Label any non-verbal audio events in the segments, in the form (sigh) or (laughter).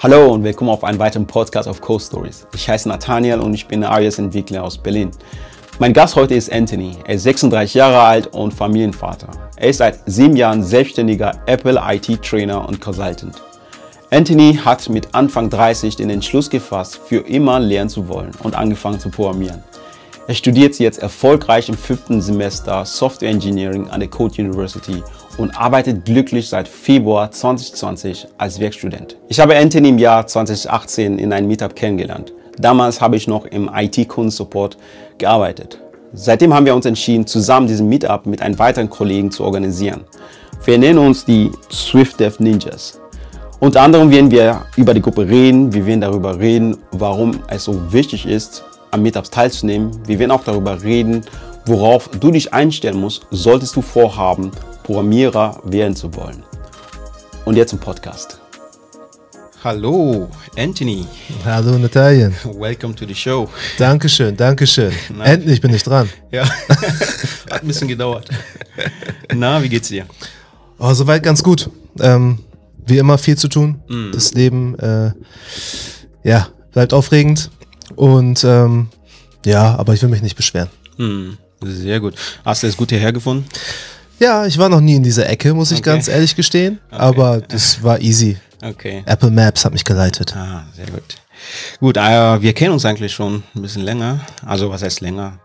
Hallo und willkommen auf einem weiteren Podcast auf Coast Stories. Ich heiße Nathaniel und ich bin iOS-Entwickler aus Berlin. Mein Gast heute ist Anthony. Er ist 36 Jahre alt und Familienvater. Er ist seit sieben Jahren selbstständiger Apple IT-Trainer und Consultant. Anthony hat mit Anfang 30 den Entschluss gefasst, für immer lernen zu wollen und angefangen zu programmieren. Er studiert jetzt erfolgreich im fünften Semester Software Engineering an der Code University und arbeitet glücklich seit Februar 2020 als Werkstudent. Ich habe Anthony im Jahr 2018 in einem Meetup kennengelernt. Damals habe ich noch im IT-Kundensupport gearbeitet. Seitdem haben wir uns entschieden, zusammen diesen Meetup mit einem weiteren Kollegen zu organisieren. Wir nennen uns die Swift Dev Ninjas. Unter anderem werden wir über die Gruppe reden, wir werden darüber reden, warum es so wichtig ist, am Meetups teilzunehmen. Wir werden auch darüber reden, worauf du dich einstellen musst, solltest du vorhaben, Programmierer werden zu wollen. Und jetzt zum Podcast. Hallo, Anthony. Hallo, Natalien. Welcome to the show. Dankeschön, Dankeschön. (laughs) Na, Endlich bin ich dran. Ja, (laughs) hat ein bisschen gedauert. (laughs) Na, wie geht's dir? Oh, soweit ganz gut. Ähm, wie immer viel zu tun. Mm. Das Leben, äh, ja, bleibt aufregend. Und ähm, ja, aber ich will mich nicht beschweren. Mm. Sehr gut. Hast du das gut hierher gefunden? Ja, ich war noch nie in dieser Ecke, muss ich okay. ganz ehrlich gestehen. Okay. Aber das war easy. Okay. Apple Maps hat mich geleitet. Ah, sehr gut. Gut, äh, wir kennen uns eigentlich schon ein bisschen länger. Also was heißt länger?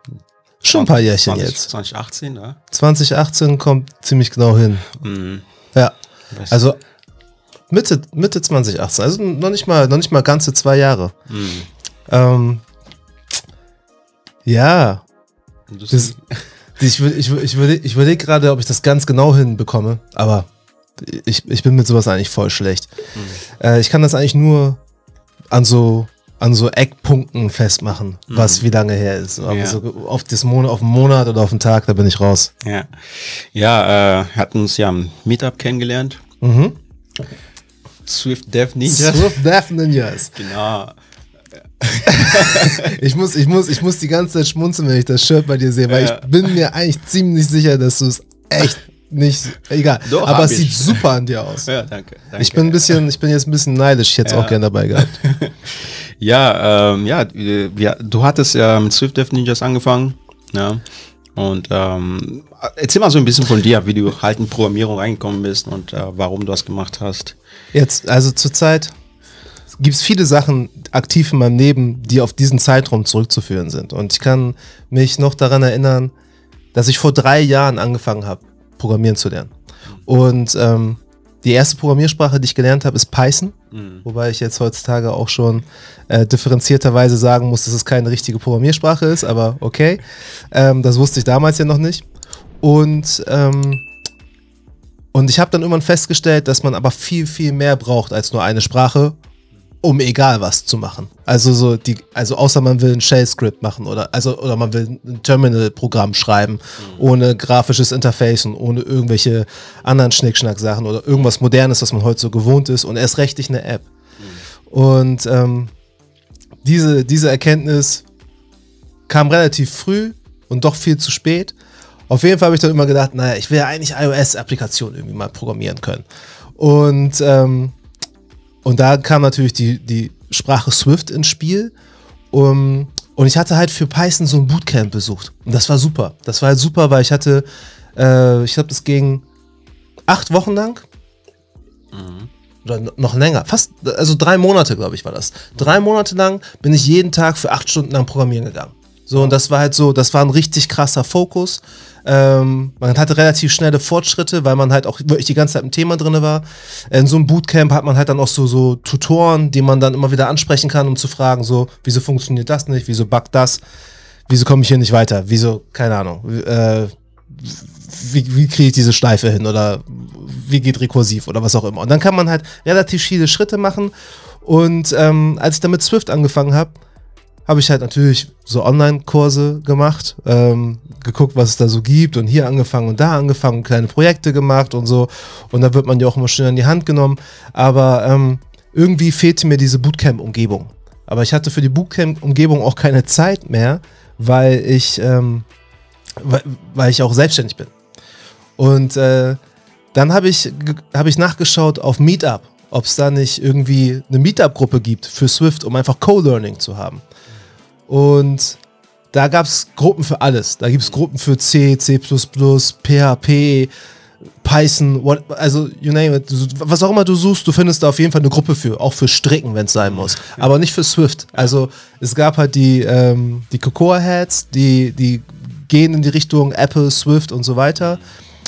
Schon ein paar Jährchen 20, jetzt. 2018, oder? 2018 kommt ziemlich genau hin. Mm. Ja. Also Mitte, Mitte 2018, also noch nicht mal, noch nicht mal ganze zwei Jahre. Mm. Ähm, ja. Das, ich, ich, ich, überlege ich überleg gerade, ob ich das ganz genau hinbekomme, aber ich, ich bin mit sowas eigentlich voll schlecht. Mhm. Äh, ich kann das eigentlich nur an so, an so Eckpunkten festmachen, mhm. was wie lange her ist. Aber ja. so auf, das Monat, auf einen Monat oder auf einen Tag, da bin ich raus. Ja, ja äh, hatten uns ja am Meetup kennengelernt. Mhm. Swift Dev Ninjas. Swift Dev Ninjas. (laughs) genau. (laughs) ich, muss, ich, muss, ich muss die ganze Zeit schmunzeln, wenn ich das Shirt bei dir sehe, weil ja. ich bin mir eigentlich ziemlich sicher, dass du es echt nicht, egal. Doch, aber es ich. sieht super an dir aus. Ja, danke. danke. Ich bin ein bisschen, ich bin jetzt ein bisschen neidisch, ich hätte es ja. auch gerne dabei gehabt. (laughs) ja, ähm, ja, ja, du hattest ja mit Swift Dev Ninjas angefangen, ja. Und ähm, erzähl mal so ein bisschen von dir, wie du halt in Programmierung reingekommen bist und äh, warum du das gemacht hast. Jetzt, also zurzeit gibt es viele Sachen aktiv in meinem Leben, die auf diesen Zeitraum zurückzuführen sind. Und ich kann mich noch daran erinnern, dass ich vor drei Jahren angefangen habe, Programmieren zu lernen. Und ähm, die erste Programmiersprache, die ich gelernt habe, ist Python. Mhm. Wobei ich jetzt heutzutage auch schon äh, differenzierterweise sagen muss, dass es keine richtige Programmiersprache ist, aber okay. Ähm, das wusste ich damals ja noch nicht. Und, ähm, und ich habe dann irgendwann festgestellt, dass man aber viel, viel mehr braucht als nur eine Sprache, um egal was zu machen. Also so die, also außer man will ein Shell-Script machen oder also oder man will ein Terminal-Programm schreiben, mhm. ohne grafisches Interface und ohne irgendwelche anderen Schnickschnack-Sachen oder irgendwas Modernes, was man heute so gewohnt ist und erst recht nicht eine App. Mhm. Und ähm, diese, diese Erkenntnis kam relativ früh und doch viel zu spät. Auf jeden Fall habe ich dann immer gedacht, naja, ich will ja eigentlich iOS-Applikationen irgendwie mal programmieren können. Und ähm, und da kam natürlich die, die Sprache Swift ins Spiel. Um, und ich hatte halt für Python so ein Bootcamp besucht. Und das war super. Das war halt super, weil ich hatte, äh, ich glaube, das ging acht Wochen lang. Mhm. Oder noch länger. Fast, also drei Monate, glaube ich, war das. Drei Monate lang bin ich jeden Tag für acht Stunden am Programmieren gegangen. So, und das war halt so, das war ein richtig krasser Fokus. Ähm, man hatte relativ schnelle Fortschritte, weil man halt auch wirklich die ganze Zeit im Thema drin war. In so einem Bootcamp hat man halt dann auch so, so Tutoren, die man dann immer wieder ansprechen kann, um zu fragen, so, wieso funktioniert das nicht, wieso buggt das, wieso komme ich hier nicht weiter, wieso, keine Ahnung, äh, wie, wie kriege ich diese Schleife hin oder wie geht rekursiv oder was auch immer. Und dann kann man halt relativ viele Schritte machen. Und ähm, als ich dann mit Swift angefangen habe, habe ich halt natürlich so Online-Kurse gemacht, ähm, geguckt, was es da so gibt und hier angefangen und da angefangen, kleine Projekte gemacht und so. Und da wird man ja auch immer schön an die Hand genommen. Aber ähm, irgendwie fehlte mir diese Bootcamp-Umgebung. Aber ich hatte für die Bootcamp-Umgebung auch keine Zeit mehr, weil ich, ähm, weil, weil, ich auch selbstständig bin. Und äh, dann habe ich, hab ich nachgeschaut auf Meetup ob es da nicht irgendwie eine Meetup-Gruppe gibt für Swift, um einfach Co-Learning zu haben. Und da gab es Gruppen für alles. Da gibt es Gruppen für C, C, PHP, Python, what, also you name it. Was auch immer du suchst, du findest da auf jeden Fall eine Gruppe für, auch für Stricken, wenn es sein muss. (laughs) Aber nicht für Swift. Also es gab halt die, ähm, die Cocoa Heads, die, die gehen in die Richtung Apple, Swift und so weiter.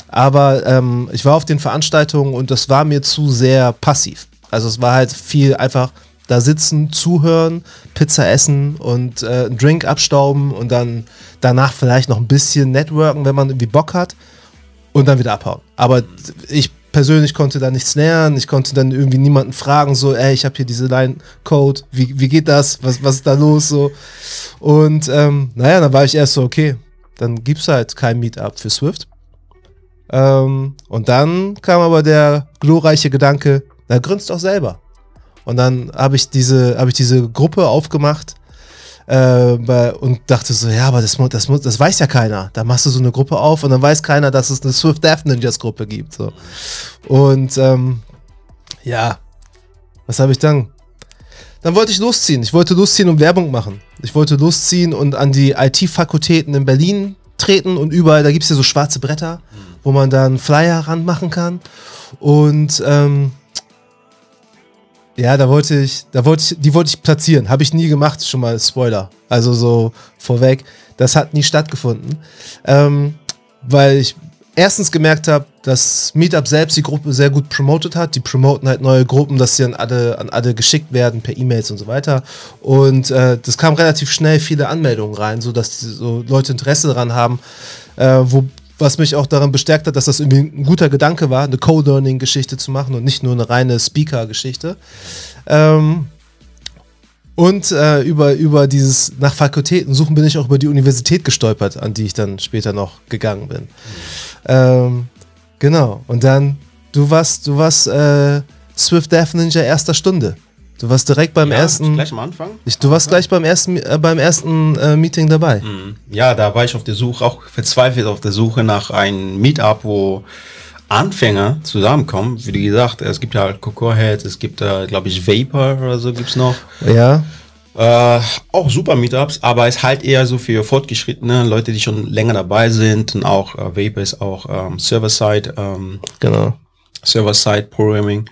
Aber ähm, ich war auf den Veranstaltungen und das war mir zu sehr passiv. Also es war halt viel einfach da sitzen, zuhören, Pizza essen und äh, einen Drink abstauben und dann danach vielleicht noch ein bisschen networken, wenn man irgendwie Bock hat und dann wieder abhauen. Aber ich persönlich konnte da nichts lernen, ich konnte dann irgendwie niemanden fragen, so, ey, ich habe hier diese Line-Code, wie, wie geht das, was, was ist da los, so. Und ähm, naja, dann war ich erst so, okay, dann gibt es halt kein Meetup für Swift. Ähm, und dann kam aber der glorreiche Gedanke, na, gründ's doch selber. Und dann habe ich diese, habe ich diese Gruppe aufgemacht äh, und dachte so, ja, aber das, das, das weiß ja keiner. Da machst du so eine Gruppe auf und dann weiß keiner, dass es eine Swift Death Ninjas Gruppe gibt. So. Und ähm, ja, was habe ich dann? Dann wollte ich losziehen. Ich wollte losziehen und Werbung machen. Ich wollte losziehen und an die IT-Fakultäten in Berlin treten und überall, da gibt es ja so schwarze Bretter, wo man dann Flyer ranmachen kann. Und ähm, ja, da wollte ich, da wollte ich, die wollte ich platzieren. Habe ich nie gemacht, schon mal Spoiler. Also so vorweg. Das hat nie stattgefunden. Ähm, weil ich erstens gemerkt habe, dass Meetup selbst die Gruppe sehr gut promotet hat. Die promoten halt neue Gruppen, dass sie an alle, an alle geschickt werden per E-Mails und so weiter. Und äh, das kam relativ schnell viele Anmeldungen rein, sodass die, so Leute Interesse daran haben, äh, wo, was mich auch daran bestärkt hat, dass das irgendwie ein guter Gedanke war, eine Co-Learning-Geschichte zu machen und nicht nur eine reine Speaker-Geschichte. Ähm, und äh, über, über dieses nach Fakultäten suchen bin ich auch über die Universität gestolpert, an die ich dann später noch gegangen bin. Mhm. Ähm, genau. Und dann, du warst, du warst äh, Swift Death Ninja erster Stunde. Du warst direkt beim ja, ersten. Gleich am Anfang? Ich, du warst gleich beim ersten, äh, beim ersten äh, Meeting dabei. Mhm. Ja, da war ich auf der Suche, auch verzweifelt auf der Suche nach einem Meetup, wo Anfänger zusammenkommen. Wie gesagt, es gibt ja halt Cocoa Heads, es gibt da, äh, glaube ich, Vapor oder so gibt's noch. Ja. Äh, auch super Meetups, aber es ist halt eher so für Fortgeschrittene, Leute, die schon länger dabei sind und auch äh, Vapor ist auch ähm, Server-Side. Ähm, genau. Server-Side Programming.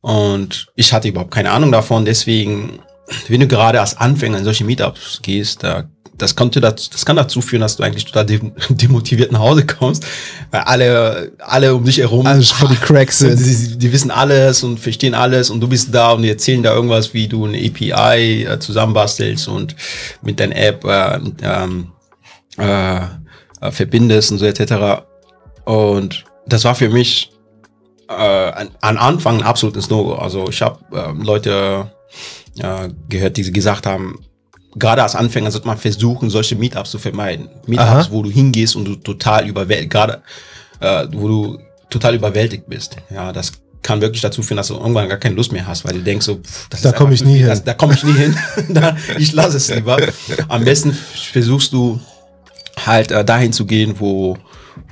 Und ich hatte überhaupt keine Ahnung davon. Deswegen, wenn du gerade als Anfänger in solche Meetups gehst, da, das, könnte dazu, das kann dazu führen, dass du eigentlich total (laughs) demotiviert nach Hause kommst, weil alle, alle um dich herum alles vor die Cracks (laughs) sind. Die, die, wissen alles und verstehen alles und du bist da und die erzählen da irgendwas, wie du eine API äh, zusammenbastelst und mit deiner App äh, ähm, äh, äh, verbindest und so etc. Und das war für mich äh, an, an Anfang ein absolutes No. Also ich habe äh, Leute äh, gehört, die gesagt haben, gerade als Anfänger sollte man versuchen, solche Meetups zu vermeiden. Meetups, Aha. wo du hingehst und du total überwältigt, gerade äh, wo du total überwältigt bist. Ja, das kann wirklich dazu führen, dass du irgendwann gar keine Lust mehr hast, weil du denkst so, pff, da komme ich nie hin. (laughs) (laughs) Da komme ich nie hin. ich lasse es lieber. Am besten versuchst du halt äh, dahin zu gehen, wo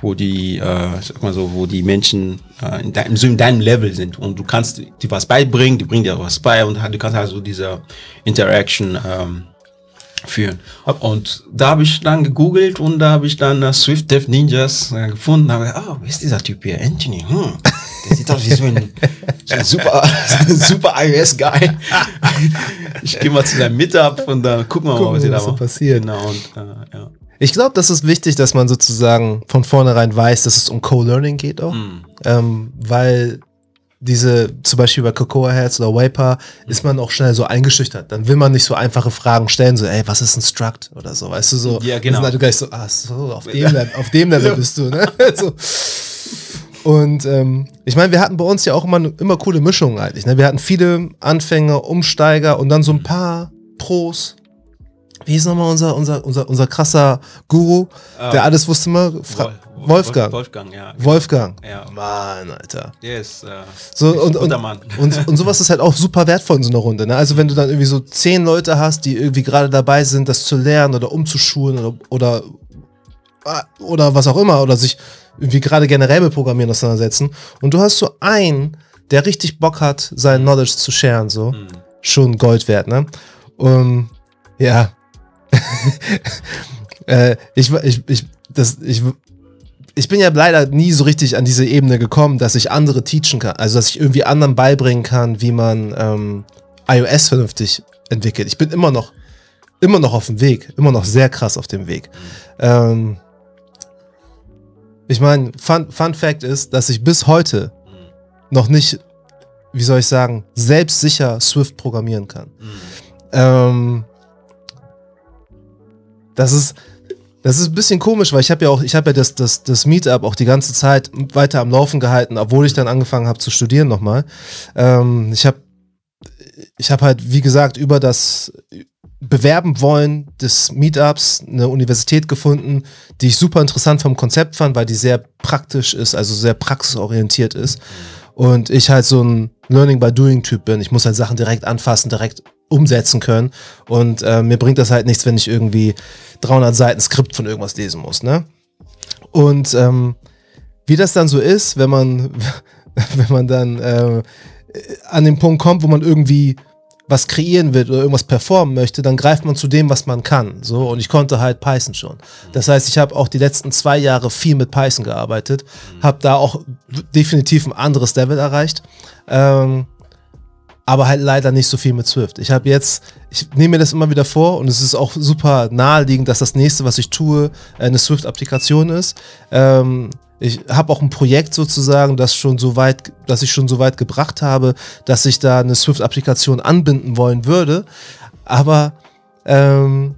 wo die, äh, sag mal so, wo die Menschen äh, in, deinem, so in deinem Level sind und du kannst dir was beibringen, die bringen dir was bei und du kannst also diese Interaction ähm, führen. Und da habe ich dann gegoogelt und da habe ich dann uh, Swift Dev Ninjas äh, gefunden. Habe oh, wer ist dieser Typ hier? Anthony. Hm. Der sieht aus wie so ein, so (laughs) ein super, (laughs) super iOS-Guy. ich gehe mal zu seinem Meetup und dann gucken wir mal, was hier da so passiert. Genau, und, äh, ja. Ich glaube, das ist wichtig, dass man sozusagen von vornherein weiß, dass es um Co-Learning geht auch. Mm. Ähm, weil diese, zum Beispiel bei Cocoa Heads oder Vapor, ist man auch schnell so eingeschüchtert. Dann will man nicht so einfache Fragen stellen, so, ey, was ist ein Struct oder so, weißt du, so. Ja, genau. Dann halt gleich so, ah, so, auf dem, (laughs) Level, auf dem Level bist du, ne? (laughs) so. Und ähm, ich meine, wir hatten bei uns ja auch immer, immer coole Mischungen eigentlich. Ne? Wir hatten viele Anfänger, Umsteiger und dann so ein paar Pros, wie ist nochmal unser, unser, unser, unser krasser Guru, ah, der alles wusste mal? Fra Wolf, Wolfgang. Wolfgang, ja. Genau. Wolfgang. Ja. Mann, Alter. Yes, uh, so, und, und, (laughs) und, und, sowas ist halt auch super wertvoll in so einer Runde. Ne? Also wenn du dann irgendwie so zehn Leute hast, die irgendwie gerade dabei sind, das zu lernen oder umzuschulen oder, oder, oder was auch immer, oder sich irgendwie gerade generell mit Programmieren auseinandersetzen. Und du hast so einen, der richtig Bock hat, sein Knowledge zu sharen, so, Mhm. schon Gold wert, ne? Um, ja. (laughs) äh, ich, ich, ich, das, ich, ich bin ja leider nie so richtig an diese Ebene gekommen, dass ich andere teachen kann. Also, dass ich irgendwie anderen beibringen kann, wie man ähm, iOS vernünftig entwickelt. Ich bin immer noch, immer noch auf dem Weg. Immer noch sehr krass auf dem Weg. Ähm, ich meine, Fun, Fun Fact ist, dass ich bis heute noch nicht, wie soll ich sagen, selbstsicher Swift programmieren kann. Mhm. Ähm, das ist, das ist ein bisschen komisch, weil ich habe ja auch, ich habe ja das, das, das Meetup auch die ganze Zeit weiter am Laufen gehalten, obwohl ich dann angefangen habe zu studieren nochmal. Ähm, ich habe, ich habe halt, wie gesagt, über das Bewerben wollen des Meetups eine Universität gefunden, die ich super interessant vom Konzept fand, weil die sehr praktisch ist, also sehr praxisorientiert ist. Und ich halt so ein Learning by Doing Typ bin. Ich muss halt Sachen direkt anfassen, direkt umsetzen können. Und äh, mir bringt das halt nichts, wenn ich irgendwie 300 Seiten Skript von irgendwas lesen muss, ne? Und ähm, wie das dann so ist, wenn man, (laughs) wenn man dann äh, an den Punkt kommt, wo man irgendwie was kreieren will oder irgendwas performen möchte, dann greift man zu dem, was man kann. So, und ich konnte halt Python schon. Das heißt, ich habe auch die letzten zwei Jahre viel mit Python gearbeitet, habe da auch definitiv ein anderes Level erreicht. Ähm, aber halt leider nicht so viel mit Swift. Ich habe jetzt, ich nehme mir das immer wieder vor und es ist auch super naheliegend, dass das nächste, was ich tue, eine Swift-Applikation ist. Ähm, ich habe auch ein Projekt sozusagen, das schon so weit, das ich schon so weit gebracht habe, dass ich da eine Swift-Applikation anbinden wollen würde. Aber ähm,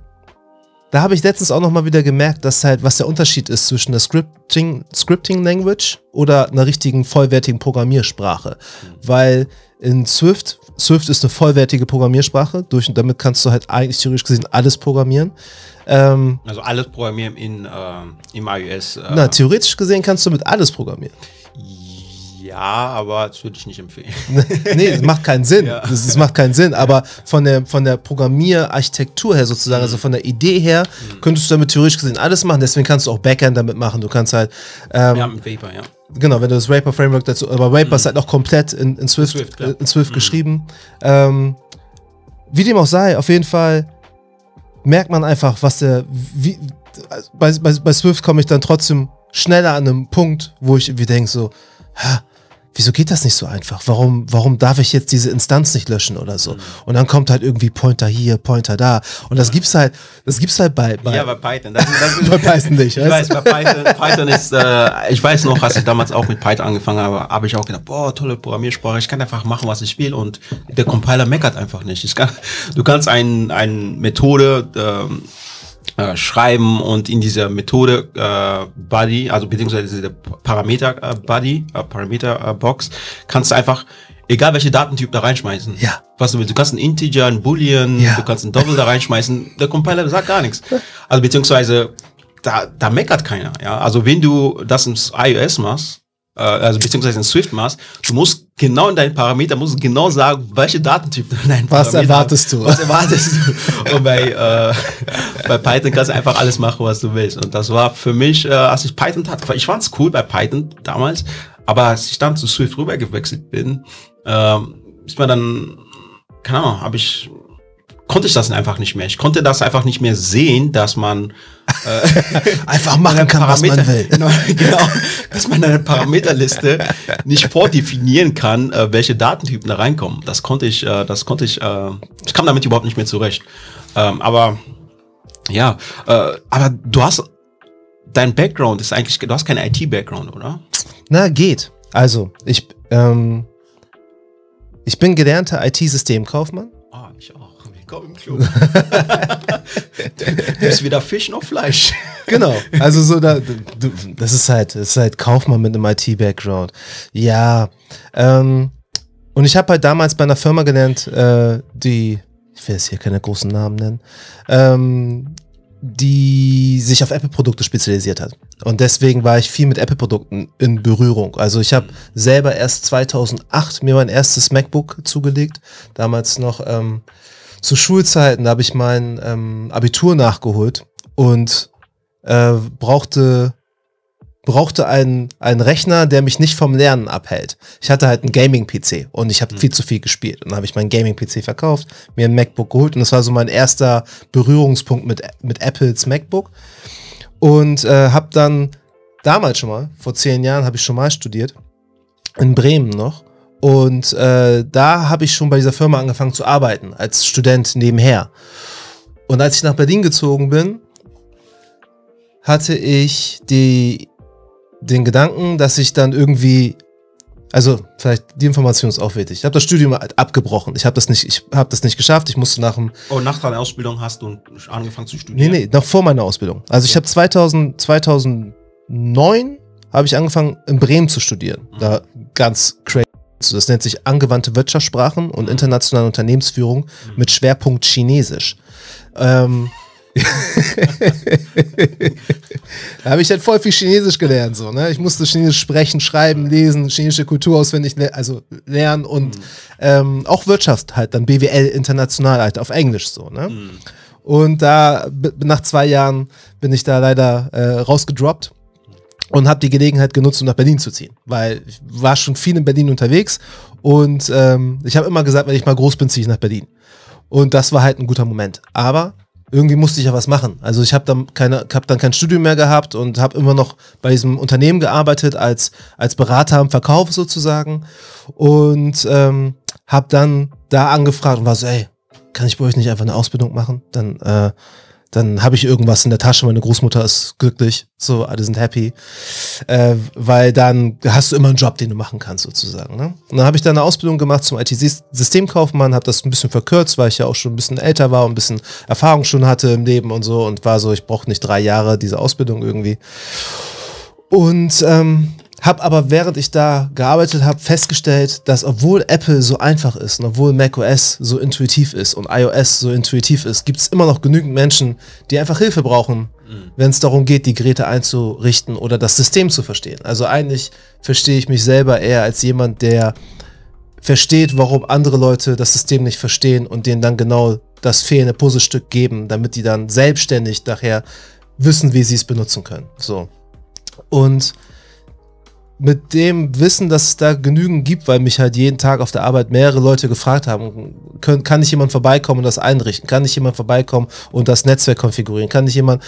da habe ich letztens auch noch mal wieder gemerkt, dass halt, was der Unterschied ist zwischen der Scripting, Scripting Language oder einer richtigen vollwertigen Programmiersprache. Weil in Swift, Swift ist eine vollwertige Programmiersprache, durch, damit kannst du halt eigentlich theoretisch gesehen alles programmieren. Ähm, Also alles programmieren in, äh, im iOS. Äh, na, theoretisch gesehen kannst du mit alles programmieren. ja, aber das würde ich nicht empfehlen. (laughs) nee, das macht keinen Sinn. Ja. Das, das macht keinen Sinn. Aber von der, von der Programmierarchitektur her sozusagen, also von der Idee her, könntest du damit theoretisch gesehen alles machen. Deswegen kannst du auch Backend damit machen. Du kannst halt, ähm, ja, mit Vapor, ja. genau, wenn du das Raper Framework dazu, aber Raper ist halt auch komplett in, in Swift, Swift, äh, in Swift geschrieben. Ähm, wie dem auch sei, auf jeden Fall merkt man einfach, was der, wie, bei, bei, bei Swift komme ich dann trotzdem schneller an einem Punkt, wo ich irgendwie denke so, wieso geht das nicht so einfach? Warum, warum darf ich jetzt diese Instanz nicht löschen oder so? Und dann kommt halt irgendwie Pointer hier, Pointer da. Und das gibt's halt, das gibt's halt bei, bei, ja, bei Python. Das, das, (laughs) bei Python nicht. Ich weiß, bei Python, Python ist, äh, ich weiß noch, als ich damals auch mit Python angefangen habe, habe ich auch gedacht, boah, tolle Programmiersprache, ich kann einfach machen, was ich will und der Compiler meckert einfach nicht. Ich kann, du kannst ein, eine Methode ähm, äh, schreiben und in dieser Methode äh, Body, also beziehungsweise diese Parameter äh, Body, äh, Parameter äh, Box, kannst du einfach egal welche Datentyp da reinschmeißen. Ja. Was du willst. Du kannst ein Integer, ein Boolean, Ja. du kannst ein Double da reinschmeißen. Der Compiler sagt gar nichts. Also beziehungsweise da, da meckert keiner. Ja, also wenn du das ins iOS machst, äh, also beziehungsweise in Swift machst, du musst genau in deinen Parameter musst du genau sagen, welche Datentyp du in deinen Was Parameter erwartest du? Was erwartest du? Und bei, äh, bei Python kannst du einfach alles machen, was du willst. Und das war für mich, äh, als ich Python hatte, ich fand's cool bei Python damals, aber als ich dann zu Swift rüber gewechselt bin, ähm, ist mir dann, keine Ahnung, habe ich konnte ich das einfach nicht mehr. Ich konnte das einfach nicht mehr sehen, dass man (laughs) Einfach machen kann, was man will. (laughs) Genau, genau, dass man eine Parameterliste nicht vordefinieren kann, äh, welche Datentypen da reinkommen. Das konnte ich, äh, das konnte ich, äh, ich kam damit überhaupt nicht mehr zurecht. Ähm, aber ja, äh, aber du hast dein Background ist eigentlich, du hast keinen IT-Background, oder? Na, geht. Also, ich, ähm, ich bin gelernter IT-Systemkaufmann. Willkommen im Club. (laughs) du bist weder Fisch noch Fleisch. Genau. (laughs) Also so da, das ist halt, das ist halt Kaufmann mit einem IT-Background. Ja. Ähm, und ich habe halt damals bei einer Firma gelernt, äh, die, ich will jetzt hier keine großen Namen nennen, ähm, die sich auf Apple-Produkte spezialisiert hat. Und deswegen war ich viel mit Apple-Produkten in Berührung. Also ich habe selber erst 2008 mir mein erstes MacBook zugelegt. Damals noch ähm, zu Schulzeiten, da habe ich mein ähm, Abitur nachgeholt und äh, brauchte brauchte einen, einen Rechner, der mich nicht vom Lernen abhält. Ich hatte halt einen Gaming-PC und ich habe mhm. viel zu viel gespielt. Und dann habe ich meinen Gaming-PC verkauft, mir ein MacBook geholt und das war so mein erster Berührungspunkt mit, mit Apples MacBook. Und äh, habe dann damals schon mal, vor zehn Jahren habe ich schon mal studiert, in Bremen noch. Und äh, da habe ich schon bei dieser Firma angefangen zu arbeiten, als Student nebenher. Und als ich nach Berlin gezogen bin, hatte ich die, den Gedanken, dass ich dann irgendwie, also vielleicht die Information ist auch wichtig. Ich habe das Studium abgebrochen. Ich habe das nicht, ich habe das nicht geschafft. Ich musste nach dem. Oh, nach deiner Ausbildung hast du angefangen zu studieren? Nee, nee, noch vor meiner Ausbildung. Also okay. ich habe 2000, 2009 habe ich angefangen in Bremen zu studieren. Mhm. Da ganz crazy. Das nennt sich angewandte Wirtschaftssprachen und mhm. internationale Unternehmensführung mhm. mit Schwerpunkt Chinesisch. Ähm, (laughs) da habe ich halt voll viel Chinesisch gelernt. So, ne? Ich musste Chinesisch sprechen, schreiben, lesen, chinesische Kultur auswendig le also lernen und mhm. ähm, auch Wirtschaft halt, dann BWL international halt auf Englisch so. Ne? Mhm. Und da nach zwei Jahren bin ich da leider äh, rausgedroppt und habe die Gelegenheit genutzt, um nach Berlin zu ziehen, weil ich war schon viel in Berlin unterwegs und ähm, ich habe immer gesagt, wenn ich mal groß bin, ziehe ich nach Berlin. Und das war halt ein guter Moment. Aber irgendwie musste ich ja was machen. Also ich habe dann keine, hab dann kein Studium mehr gehabt und habe immer noch bei diesem Unternehmen gearbeitet als als Berater im Verkauf sozusagen und ähm, habe dann da angefragt und war so, ey, kann ich bei euch nicht einfach eine Ausbildung machen? Dann äh, dann habe ich irgendwas in der Tasche, meine Großmutter ist glücklich, so, alle sind happy, äh, weil dann hast du immer einen Job, den du machen kannst sozusagen. Ne? Und dann habe ich da eine Ausbildung gemacht zum IT-Systemkaufmann, habe das ein bisschen verkürzt, weil ich ja auch schon ein bisschen älter war und ein bisschen Erfahrung schon hatte im Leben und so und war so, ich brauche nicht drei Jahre diese Ausbildung irgendwie. Und ähm, hab aber während ich da gearbeitet habe festgestellt, dass obwohl Apple so einfach ist und obwohl macOS so intuitiv ist und iOS so intuitiv ist, gibt es immer noch genügend Menschen, die einfach Hilfe brauchen, mhm. wenn es darum geht, die Geräte einzurichten oder das System zu verstehen. Also eigentlich verstehe ich mich selber eher als jemand, der versteht, warum andere Leute das System nicht verstehen und denen dann genau das fehlende Puzzlestück geben, damit die dann selbstständig nachher wissen, wie sie es benutzen können. So. Und mit dem Wissen, dass es da genügend gibt, weil mich halt jeden Tag auf der Arbeit mehrere Leute gefragt haben, können, kann nicht jemand vorbeikommen und das einrichten? Kann nicht jemand vorbeikommen und das Netzwerk konfigurieren? Kann nicht jemand,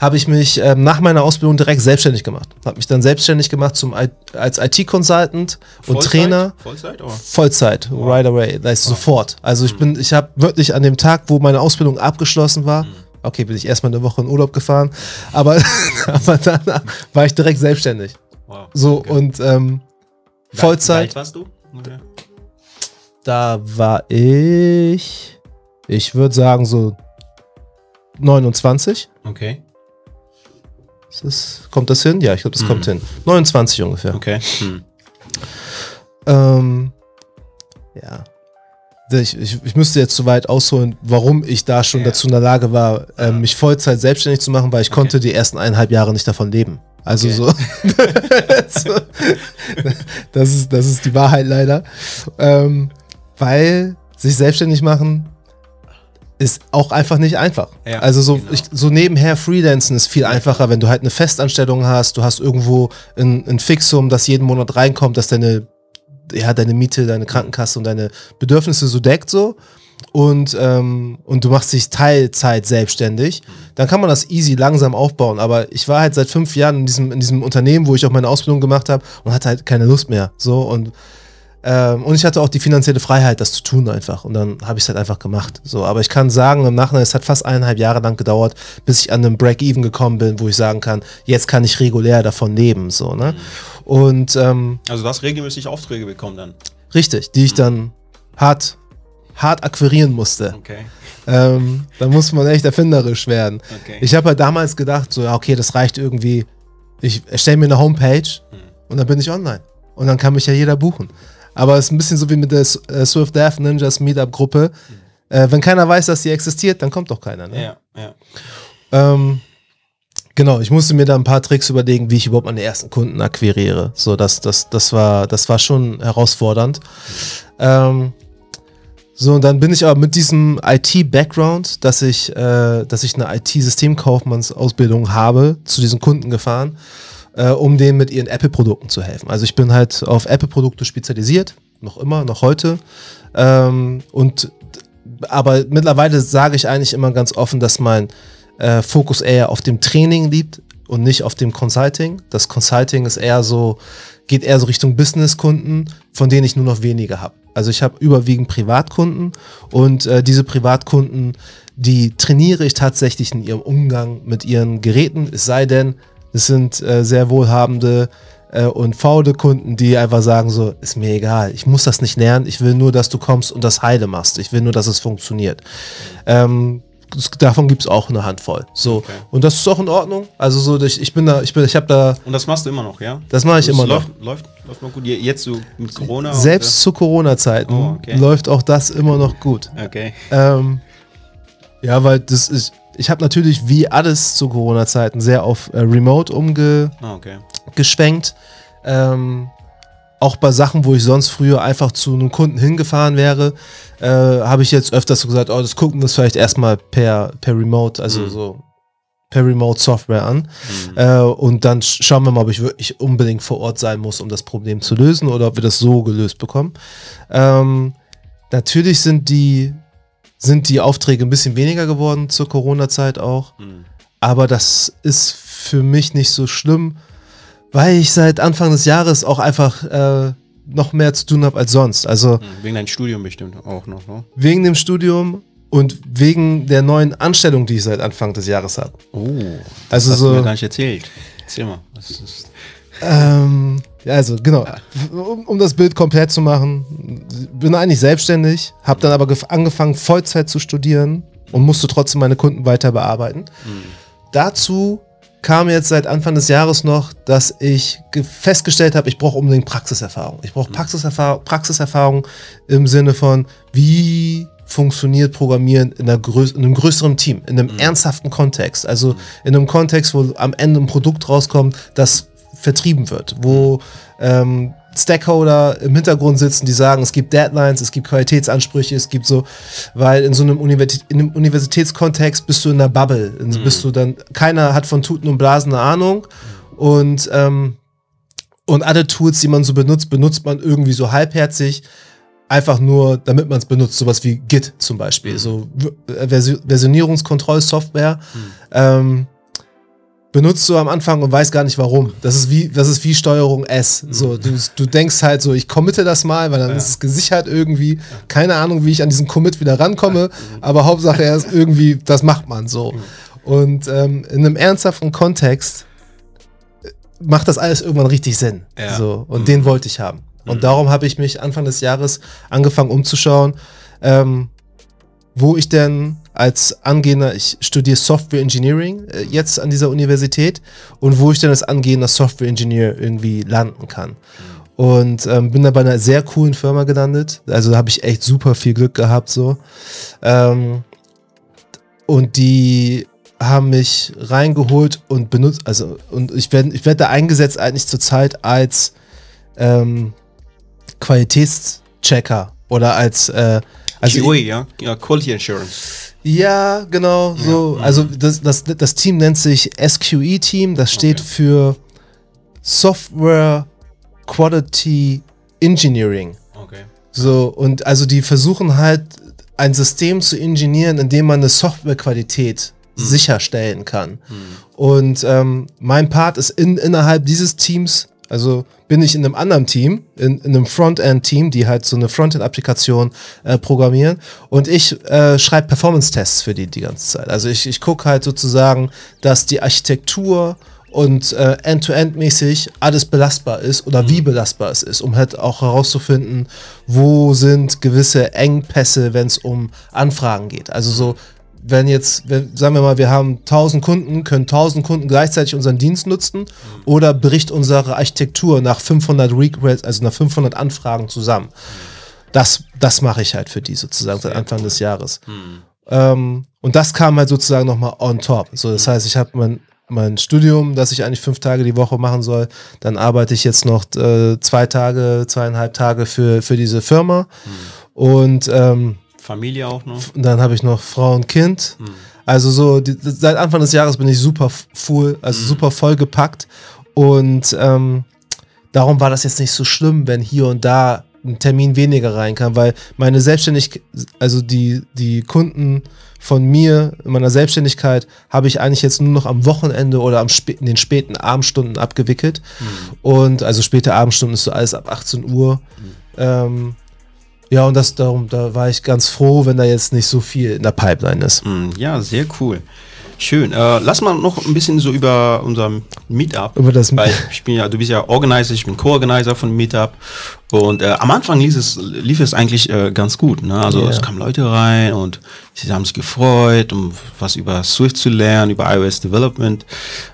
habe ich mich ähm, nach meiner Ausbildung direkt selbstständig gemacht. Habe mich dann selbstständig gemacht zum, als IT-Consultant und Trainer. Vollzeit? Oder? Vollzeit, wow. right away, heißt wow. sofort. Also ich mhm. bin, ich habe wirklich an dem Tag, wo meine Ausbildung abgeschlossen war, mhm. Okay, bin ich erstmal eine Woche in Urlaub gefahren, aber, (laughs) aber dann war ich direkt selbstständig. Wow. So okay. und ähm, Vollzeit. Wie warst du? Okay. Da war ich, ich würde sagen so 29. Okay. Das, kommt das hin? Ja, ich glaube, das hm. kommt hin. 29 ungefähr. Okay. Hm. Ähm, ja. Ich, ich, ich, müsste jetzt zu weit ausholen, warum ich da schon ja. dazu in der Lage war, äh, mich Vollzeit selbstständig zu machen, weil ich okay. konnte die ersten eineinhalb Jahre nicht davon leben. Also okay. (laughs) so. das, ist, das ist die Wahrheit leider. Ähm, weil sich selbstständig machen ist auch einfach nicht einfach. Ja, also so, genau. ich, so nebenher Freelancen ist viel einfacher, wenn du halt eine Festanstellung hast, du hast irgendwo ein, ein Fixum, das jeden Monat reinkommt, dass deine, ja, deine Miete, deine Krankenkasse und deine Bedürfnisse so deckt so und, ähm, und du machst dich Teilzeit selbstständig, dann kann man das easy langsam aufbauen. Aber ich war halt seit fünf Jahren in diesem, in diesem Unternehmen, wo ich auch meine Ausbildung gemacht habe und hatte halt keine Lust mehr. So und ähm, und ich hatte auch die finanzielle Freiheit, das zu tun einfach. Und dann habe ich es halt einfach gemacht. So, aber ich kann sagen, im Nachhinein, es hat fast eineinhalb Jahre lang gedauert, bis ich an einem Break-Even gekommen bin, wo ich sagen kann, jetzt kann ich regulär davon leben. So, ne? Mhm. Und ähm, also du hast regelmäßig Aufträge bekommen dann. Richtig, die ich dann hart hart akquirieren musste. Okay. Ähm, da muss man echt erfinderisch werden. Okay. Ich habe halt damals gedacht, so, okay, das reicht irgendwie. Ich erstelle mir eine Homepage hm. und dann bin ich online. Und dann kann mich ja jeder buchen. Aber es ist ein bisschen so wie mit der äh, Swift Death Ninjas Meetup-Gruppe. Hm. Äh, wenn keiner weiß, dass sie existiert, dann kommt doch keiner. Ne? Ja, ja. Ähm, genau, ich musste mir da ein paar Tricks überlegen, wie ich überhaupt meine ersten Kunden akquiriere. So, das, das, das, war, das war schon herausfordernd. Mhm. Ähm, so, und dann bin ich aber mit diesem IT-Background, dass ich, äh, dass ich eine IT-Systemkaufmannsausbildung habe, zu diesen Kunden gefahren äh, um denen mit ihren Apple-Produkten zu helfen. Also ich bin halt auf Apple-Produkte spezialisiert, noch immer, noch heute. Ähm, und aber mittlerweile sage ich eigentlich immer ganz offen, dass mein äh, Fokus eher auf dem Training liegt und nicht auf dem Consulting. Das Consulting ist eher so, geht eher so Richtung Business-Kunden, von denen ich nur noch wenige habe. Also ich habe überwiegend Privatkunden und äh, diese Privatkunden, die trainiere ich tatsächlich in ihrem Umgang mit ihren Geräten, es sei denn, es sind äh, sehr wohlhabende äh, und faule Kunden, die einfach sagen so, ist mir egal, ich muss das nicht lernen, ich will nur, dass du kommst und das heile machst, ich will nur, dass es funktioniert. Ähm, das, davon gibt es auch eine Handvoll. So. Okay. Und das ist auch in Ordnung. Also so, ich, ich bin da, ich bin, ich habe da. Und das machst du immer noch, ja? Das mache ich das immer läuft, noch. Läuft, läuft noch gut. Jetzt so mit Corona? Selbst zu Corona-Zeiten oh, okay. läuft auch das immer noch gut. Okay. Ähm, ja, weil das ist, ich habe natürlich wie alles zu Corona-Zeiten sehr auf äh, Remote umgeschwenkt. Oh, okay. ähm, auch bei Sachen, wo ich sonst früher einfach zu einem Kunden hingefahren wäre, äh, habe ich jetzt öfters so gesagt, oh, das gucken wir uns vielleicht erstmal per, per Remote, also mhm. so per Remote Software an. Mhm. Äh, und dann schauen wir mal, ob ich wirklich unbedingt vor Ort sein muss, um das Problem zu lösen oder ob wir das so gelöst bekommen. Ähm, natürlich sind die, sind die Aufträge ein bisschen weniger geworden zur Corona-Zeit auch. Mhm. Aber das ist für mich nicht so schlimm, weil ich seit Anfang des Jahres auch einfach äh, noch mehr zu tun habe als sonst. Also hm, wegen deinem Studium bestimmt auch noch, ne? Wegen dem Studium und wegen der neuen Anstellung, die ich seit Anfang des Jahres habe. Oh, das also hast so, du mir gar nicht erzählt. Erzähl mal. Ähm, ja, also genau, um, um, das Bild komplett zu machen, bin eigentlich selbstständig, habe dann aber angefangen Vollzeit zu studieren und musste trotzdem meine Kunden weiter bearbeiten. Mhm. Dazu kam jetzt seit Anfang des Jahres noch, dass ich festgestellt habe, ich brauche unbedingt Praxiserfahrung. Ich brauche mhm. Praxiserfahrung, Praxiserfahrung im Sinne von, wie funktioniert Programmieren in, größ in einem größeren Team, in einem mhm. ernsthaften Kontext. Also mhm. in einem Kontext, wo am Ende ein Produkt rauskommt, das vertrieben wird, wo mhm. ähm, Stakeholder im Hintergrund sitzen, die sagen, es gibt Deadlines, es gibt Qualitätsansprüche, es gibt so, weil in so einem, Universität, in einem Universitätskontext bist du in einer Bubble, mhm. bist du dann, keiner hat von Tuten und Blasen eine Ahnung und, ähm, und alle Tools, die man so benutzt, benutzt man irgendwie so halbherzig, einfach nur, damit man es benutzt, sowas wie Git zum Beispiel, mhm. so Versionierungskontrollsoftware, mhm. ähm, benutzt du am Anfang und weißt gar nicht warum. Das ist wie, das ist wie Steuerung S. So, du, du denkst halt so, ich committe das mal, weil dann ja. ist es gesichert irgendwie. Keine Ahnung, wie ich an diesen Commit wieder rankomme, aber Hauptsache er ist irgendwie, das macht man so. Und ähm, in einem ernsthaften Kontext äh, macht das alles irgendwann richtig Sinn. Ja. So, und mhm. den wollte ich haben. Und mhm. darum habe ich mich Anfang des Jahres angefangen umzuschauen, ähm, wo ich denn als angehender, ich studiere Software Engineering äh, jetzt an dieser Universität und wo ich dann als angehender Software Engineer irgendwie landen kann. Und ähm, bin da bei einer sehr coolen Firma gelandet. Also da habe ich echt super viel Glück gehabt so. Ähm, und die haben mich reingeholt und benutzt, also und ich werde ich werd da eingesetzt eigentlich zurzeit als ähm, Qualitätschecker oder als äh, also QA, ja? ja, Quality Assurance. Ja, genau, so. Ja. Also das, das, das Team nennt sich SQE Team, das steht okay. für Software Quality Engineering. Okay. So, und also die versuchen halt ein System zu ingenieren, in dem man eine Softwarequalität mhm. sicherstellen kann. Mhm. Und ähm, mein Part ist in, innerhalb dieses Teams also bin ich in einem anderen Team, in, in einem Frontend-Team, die halt so eine Frontend-Applikation äh, programmieren. Und ich äh, schreibe Performance-Tests für die die ganze Zeit. Also ich, ich gucke halt sozusagen, dass die Architektur und äh, end-to-end-mäßig alles belastbar ist oder mhm. wie belastbar es ist, um halt auch herauszufinden, wo sind gewisse Engpässe, wenn es um Anfragen geht. Also so wenn jetzt, wenn, sagen wir mal, wir haben 1000 Kunden, können 1000 Kunden gleichzeitig unseren Dienst nutzen oder bricht unsere Architektur nach 500 Requests, also nach 500 Anfragen zusammen. Das, das mache ich halt für die sozusagen seit Anfang des Jahres. Mhm. Ähm, und das kam halt sozusagen nochmal on top. So, das mhm. heißt, ich habe mein, mein Studium, das ich eigentlich fünf Tage die Woche machen soll. Dann arbeite ich jetzt noch äh, zwei Tage, zweieinhalb Tage für, für diese Firma. Mhm. Und ähm, Familie auch noch. Dann habe ich noch Frau und Kind. Hm. Also so, die, seit Anfang des Jahres bin ich super full, also hm. super vollgepackt. Und ähm, darum war das jetzt nicht so schlimm, wenn hier und da ein Termin weniger reinkam, weil meine Selbstständigkeit, also die, die Kunden von mir in meiner Selbstständigkeit habe ich eigentlich jetzt nur noch am Wochenende oder am spä in den späten Abendstunden abgewickelt. Mhm. Und also späte Abendstunden ist so alles ab 18 Uhr. Mhm. Ähm, ja, und das darum, da war ich ganz froh, wenn da jetzt nicht so viel in der Pipeline ist. Mhm. Ja, sehr cool. Schön. Äh, lass mal noch ein bisschen so über unser Meetup. Über das Weil ich bin ja, du bist ja Organizer, ich bin Co-Organizer von Meetup. Und äh, am Anfang lief es, lief es eigentlich äh, ganz gut. Ne? Also yeah. es kamen Leute rein und sie haben sich gefreut, um was über Swift zu lernen, über iOS Development.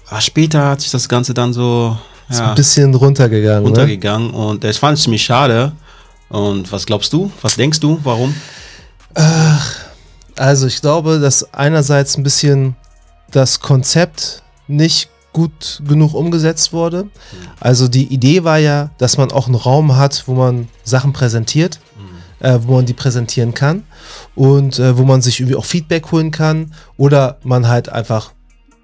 Aber später hat sich das Ganze dann so ja, ist ein bisschen runtergegangen. Ne? Runtergegangen. Ne? Und das fand ich ziemlich schade. Und was glaubst du? Was denkst du? Warum? Ach, also ich glaube, dass einerseits ein bisschen das Konzept nicht gut genug umgesetzt wurde. Also die Idee war ja, dass man auch einen Raum hat, wo man Sachen präsentiert, mhm. äh, wo man die präsentieren kann und äh, wo man sich irgendwie auch Feedback holen kann oder man halt einfach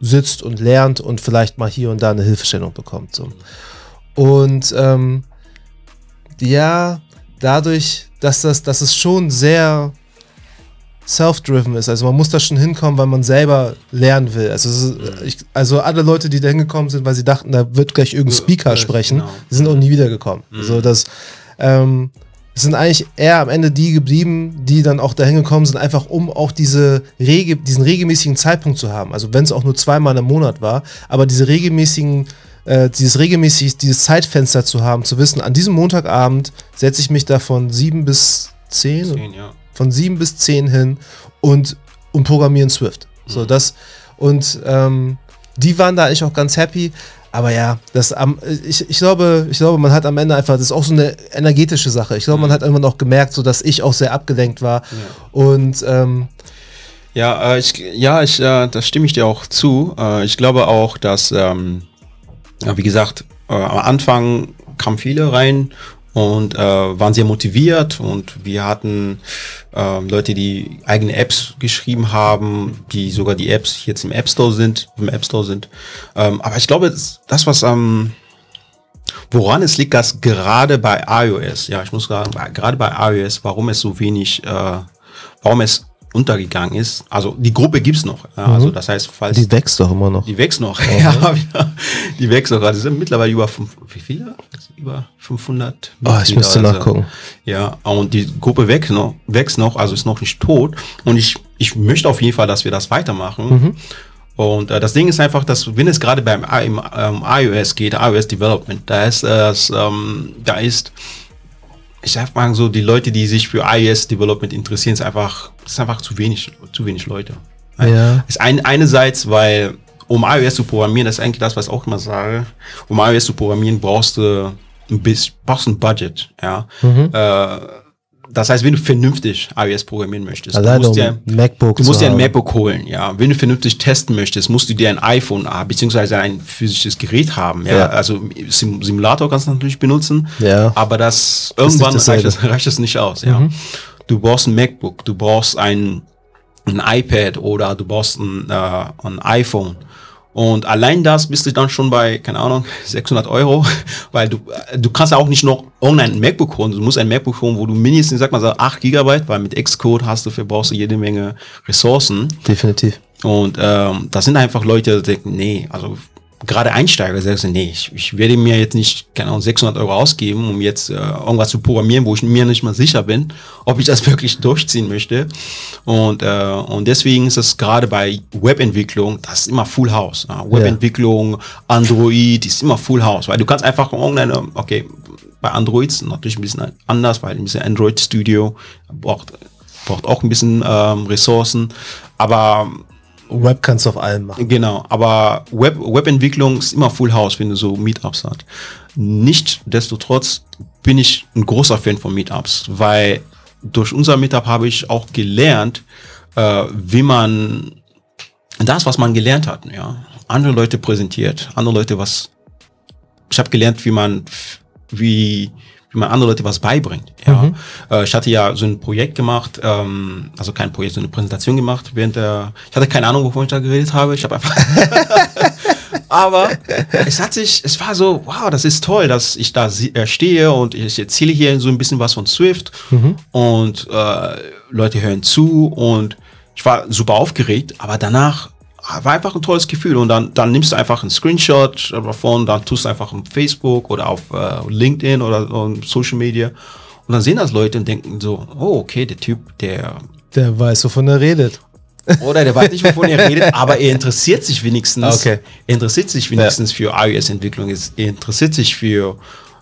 sitzt und lernt und vielleicht mal hier und da eine Hilfestellung bekommt. So. Und ähm, ja, dadurch, dass das, dass es schon sehr self-driven ist. Also man muss da schon hinkommen, weil man selber lernen will. Also, ist, ich, also alle Leute, die da hingekommen sind, weil sie dachten, da wird gleich irgendein Speaker ja, sprechen, genau. sind auch nie wiedergekommen. Mhm. Also das ähm, sind eigentlich eher am Ende die geblieben, die dann auch dahin gekommen sind, einfach um auch diese rege, diesen regelmäßigen Zeitpunkt zu haben. Also wenn es auch nur zweimal im Monat war, aber diese regelmäßigen äh, dieses regelmäßig, dieses Zeitfenster zu haben, zu wissen, an diesem Montagabend setze ich mich da von sieben bis zehn, zehn ja von sieben bis zehn hin und, und programmieren Swift. Mhm. So, das, und ähm, die waren da eigentlich auch ganz happy. Aber ja, das am, ich, ich glaube, ich glaube, man hat am Ende einfach, das ist auch so eine energetische Sache. Ich glaube, man mhm. hat irgendwann auch gemerkt, so dass ich auch sehr abgelenkt war. Ja. Und ähm, ja, äh, ich, ja, ich, äh, da stimme ich dir auch zu. Äh, ich glaube auch, dass, ähm, wie gesagt, äh, am Anfang kamen viele rein und äh, waren sehr motiviert und wir hatten äh, Leute, die eigene Apps geschrieben haben, die sogar die Apps jetzt im App Store sind, im App Store sind. Ähm, aber ich glaube, das, was ähm, Woran es liegt, dass gerade bei iOS, ja, ich muss sagen, gerade bei iOS, warum es so wenig, äh, warum es untergegangen ist. Also die Gruppe gibt's noch. Ja, also mhm. das heißt, falls die wächst doch immer noch. Die wächst noch. (laughs) Okay. Ja, die wächst noch. Also sind mittlerweile über fünf, wie viele? Über 500. Oh, ich müsste also, nachgucken. Ja, und die Gruppe wächst noch, wächst noch, also ist noch nicht tot. Und ich ich möchte auf jeden Fall, dass wir das weitermachen. Mhm. Und äh, das Ding ist einfach, dass wenn es gerade beim im, ähm, iOS geht, iOS Development, da ist es, ähm, da ist ich sag mal so, die Leute, die sich für iOS Development interessieren, ist einfach, ist einfach zu wenig, zu wenig Leute. Ja. Ist ein, einerseits, weil um iOS zu programmieren, das ist eigentlich das, was ich auch immer sage, um iOS zu programmieren, brauchst du ein bisschen, brauchst ein Budget, ja. Mhm. Äh, das heißt, wenn du vernünftig iOS programmieren möchtest, Allein du musst, dir, MacBook du musst dir ein MacBook holen, ja. Wenn du vernünftig testen möchtest, musst du dir ein iPhone haben, beziehungsweise ein physisches Gerät haben, ja. ja. Also Sim Simulator kannst du natürlich benutzen, ja. aber das, irgendwann das reicht, das, reicht das nicht aus, ja. Mhm. Du brauchst ein MacBook, du brauchst ein, ein iPad oder du brauchst ein, äh, ein iPhone. Und allein das bist du dann schon bei, keine Ahnung, 600 Euro, (laughs) weil du, du kannst auch nicht noch online ein MacBook holen. Du musst ein MacBook holen, wo du mindestens, sag mal so, 8 Gigabyte, weil mit Xcode hast du, für brauchst du jede Menge Ressourcen. Definitiv. Und ähm, das sind einfach Leute, die denken, nee, also gerade Einsteiger sagst nee, ich, ich werde mir jetzt nicht, keine Ahnung, 600 Euro ausgeben, um jetzt äh, irgendwas zu programmieren, wo ich mir nicht mal sicher bin, ob ich das (laughs) wirklich durchziehen möchte. Und, äh, und deswegen ist es gerade bei Webentwicklung, das ist immer Full House. Ja? Webentwicklung, Android, ist immer Full House, weil du kannst einfach irgendeine, okay, bei Androids natürlich ein bisschen anders, weil ein bisschen Android Studio braucht, braucht auch ein bisschen ähm, Ressourcen, aber Web kannst du auf allem machen. Genau, aber Web, Webentwicklung ist immer Full House, wenn du so Meetups hast. Nichtsdestotrotz bin ich ein großer Fan von Meetups, weil durch unser Meetup habe ich auch gelernt, äh, wie man das, was man gelernt hat, ja, andere Leute präsentiert, andere Leute was. Ich habe gelernt, wie man, wie wie man andere Leute was beibringt. Ja. Mhm. Äh, ich hatte ja so ein Projekt gemacht, ähm, also kein Projekt, so eine Präsentation gemacht während der, ich hatte keine Ahnung, wovon ich da geredet habe. Ich habe einfach, (laughs) Aber es hat sich, es war so, wow, das ist toll, dass ich da äh, stehe und ich erzähle hier so ein bisschen was von Swift und äh, Leute hören zu und ich war super aufgeregt, aber danach war einfach ein tolles Gefühl und dann, dann nimmst du einfach einen Screenshot davon, dann tust du einfach auf Facebook oder auf äh, LinkedIn oder on Social Media und dann sehen das Leute und denken so, oh, okay, der Typ, der Der weiß, wovon er redet. oder der weiß nicht, wovon er redet, (laughs) aber er interessiert sich wenigstens. Okay. Er interessiert sich wenigstens für iOS-Entwicklung. Er interessiert sich für,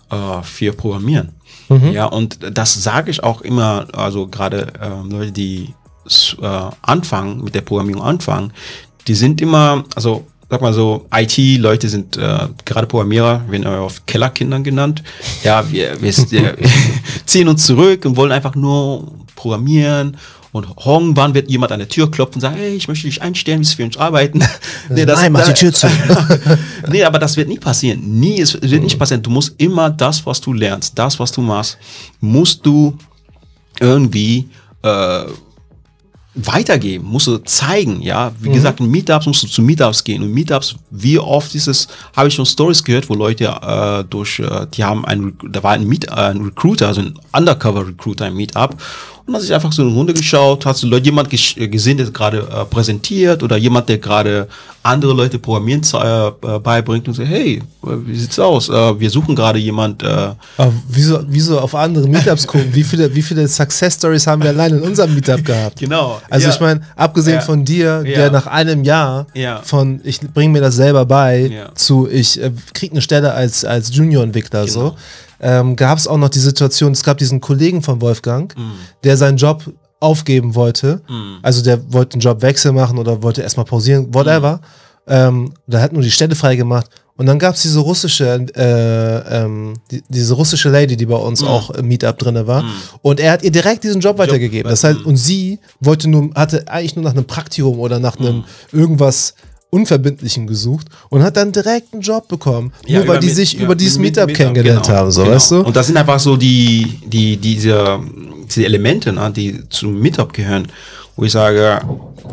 äh, für Programmieren. Ja, und das sage ich auch immer, also gerade ähm, Leute, die äh, anfangen, mit der Programmierung anfangen, die sind immer, also sag mal so, IT-Leute sind äh, gerade Programmierer, werden auch oft Kellerkindern genannt. Ja, wir, wir, wir (laughs) ziehen uns zurück und wollen einfach nur programmieren. Und irgendwann wird jemand an der Tür klopfen und sagen, hey, ich möchte dich einstellen, willst du für uns arbeiten? (laughs) nee, Nein, mach die Tür zu. (laughs) nee, aber das wird nie passieren. Nie, es wird nicht passieren. Du musst immer das, was du lernst, das, was du machst, musst du irgendwie äh, weitergeben, musst du zeigen, ja. Wie gesagt, in Meetups musst du zu Meetups gehen. Und Meetups, wie oft ist es, habe ich schon Stories gehört, wo Leute äh, durch, äh, die haben ein, da war ein, Meet, äh, ein Recruiter, also ein Undercover-Recruiter im Meetup. Und hat sich einfach so eine Runde geschaut, hast du jemand äh, gesehen, der gerade äh, präsentiert oder jemand, der gerade andere Leute Programmieren ze- äh, beibringt und sagt, hey, äh, wie sieht's aus? Äh, wir suchen gerade jemand, äh, Aber wieso, wieso auf andere Meetups gucken? Wie viele, wie viele Success Stories haben wir allein in unserem Meetup gehabt? Genau, Also ja. ich meine, abgesehen Ja. von dir, Ja. der nach einem Jahr Ja. von ich bringe mir das selber bei, zu ich äh, krieg eine Stelle als, als Junior-Entwickler Genau. so, ähm, gab es auch noch die Situation, es gab diesen Kollegen von Wolfgang, Mhm. der seinen Job aufgeben wollte. Also der wollte einen Jobwechsel machen oder wollte erstmal pausieren, whatever. Mhm. Ähm, der hat nur die Stelle freigemacht. Und dann gab es diese russische, äh, ähm, die, diese russische Lady, die bei uns Mhm. auch im Meetup drinne war. Und er hat ihr direkt diesen Job weitergegeben. Das heißt, Mhm. und sie wollte nur, hatte eigentlich nur nach einem Praktikum oder nach einem Mhm. irgendwas Unverbindlichen gesucht und hat dann direkt einen Job bekommen. Ja, nur weil die sich ja, über dieses Meetup, kennengelernt genau, haben, so, genau. weißt du? Und das sind einfach so die, die, diese, diese Elemente, ne, die zum Meetup gehören, wo ich sage,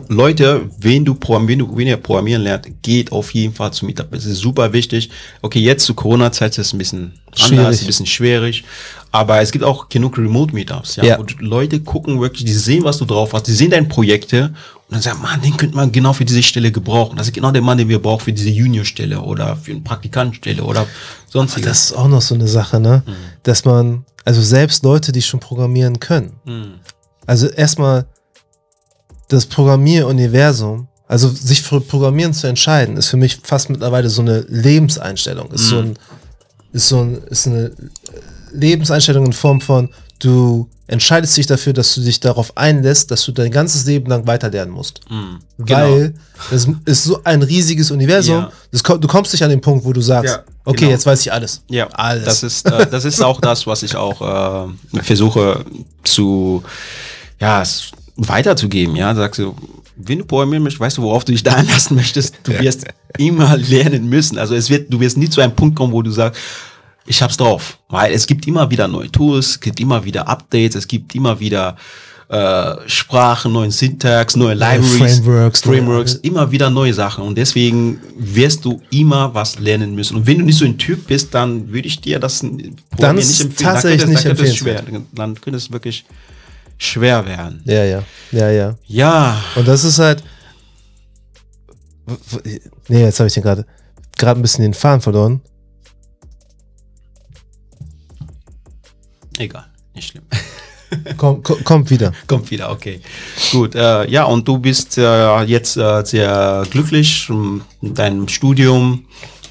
Leute, wenn du wenn du, wenn ihr programmieren lernt, geht auf jeden Fall zum Meetup. Es ist super wichtig. Okay, jetzt zu Corona-Zeit ist es ein bisschen Schwierig. anders, ein bisschen schwierig. Aber es gibt auch genug Remote-Meetups, ja, Ja. Leute gucken wirklich, die sehen, was du drauf hast, die sehen deine Projekte und dann sagen, man, den könnte man genau für diese Stelle gebrauchen. Das ist genau der Mann, den wir brauchen für diese Junior-Stelle oder für eine Praktikantenstelle oder sonstiges. Das ist auch noch so eine Sache, ne? Mhm. Dass man, also selbst Leute, die schon programmieren können, Mhm. also erstmal das Programmieruniversum, also sich für Programmieren zu entscheiden, ist für mich fast mittlerweile so eine Lebenseinstellung. Ist so Mhm. ein, ist so ein, ist eine Lebenseinstellung in Form von, du entscheidest dich dafür, dass du dich darauf einlässt, dass du dein ganzes Leben lang weiterlernen musst. Mhm. Weil es ist so ein riesiges Universum. Ja. Das, ko- du kommst nicht an den Punkt, wo du sagst, Ja, okay, genau. jetzt weiß ich alles. Ja, alles. Das ist, äh, das ist auch das, was ich auch äh, versuche zu ja, weiterzugeben. Ja, sagst du, wenn du programmieren möchtest, weißt du, worauf du dich da einlassen möchtest. Du wirst immer lernen müssen. Also es wird, du wirst nie zu einem Punkt kommen, wo du sagst, ich hab's drauf. Weil es gibt immer wieder neue Tools, es gibt immer wieder Updates, es gibt immer wieder äh, Sprachen, neuen Syntax, neue Libraries, Frameworks, neue- Frameworks, immer wieder neue Sachen. Und deswegen wirst du immer was lernen müssen. Und wenn du nicht so ein Typ bist, dann würde ich dir das Dann nicht empfehlen. tatsächlich dann nicht könnte, es- dann könnte es empfehlenswert. schwer, dann könnte es wirklich schwer werden. Ja, ja, ja, ja. Ja, Und das ist halt. Nee, jetzt habe ich den gerade gerade ein bisschen den Faden verloren. Egal, nicht schlimm. (laughs) Komm, komm, kommt wieder. (laughs) Kommt wieder, okay. Gut, äh, ja, und du bist äh, jetzt äh, sehr glücklich mit deinem Studium,